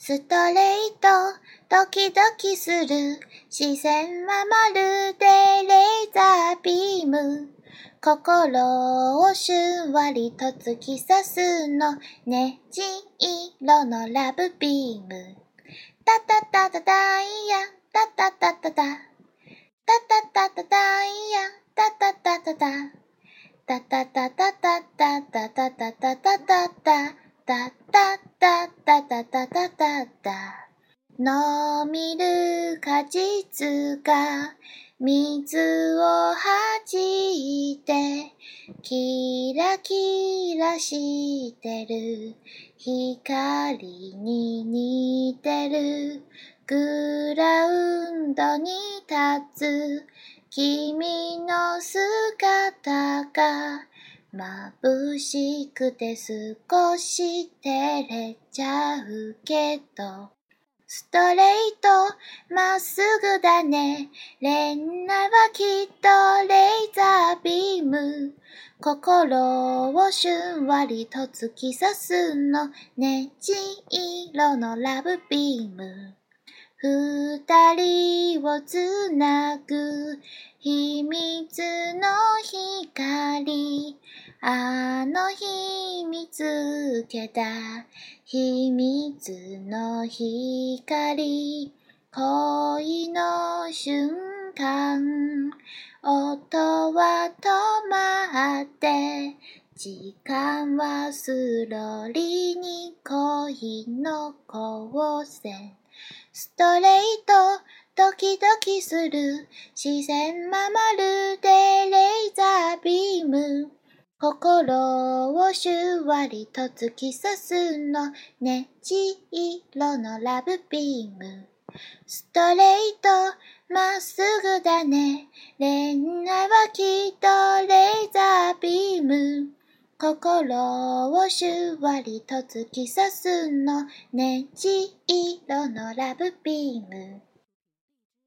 ストレート、ドキドキする。視線はまるでレーザービーム。心をしゅんわりと突き刺すの。ねじ色のラブビーム。タタタタダイヤ、タタタタタ。タタタタダイヤ、タタタタタ。タタタタタタタタタタタタタ。タタタタタタタタタのみる果実が水を弾いてキラキラしてる。光に似てる。グラウンドに立つ。君の姿が眩しくて少し照れちゃうけど、ストレート、まっすぐだね。レンナはきっとレーザービーム。心をしゅんわりと突き刺すの。ねじ色のラブビーム。二人をつなぐ秘密の。あの日見つけた秘密の光。恋の瞬間。音は止まって。時間はスローリーに恋の光線。ストレート、ドキドキする。自然ままるでレーザービーム。心をしゅわりと突き刺すの。ねじ色のラブビーム。ストレート、まっすぐだね。恋愛はきっとレーザービーム。心をしゅわりと突き刺すの。ねじ色のラブビーム。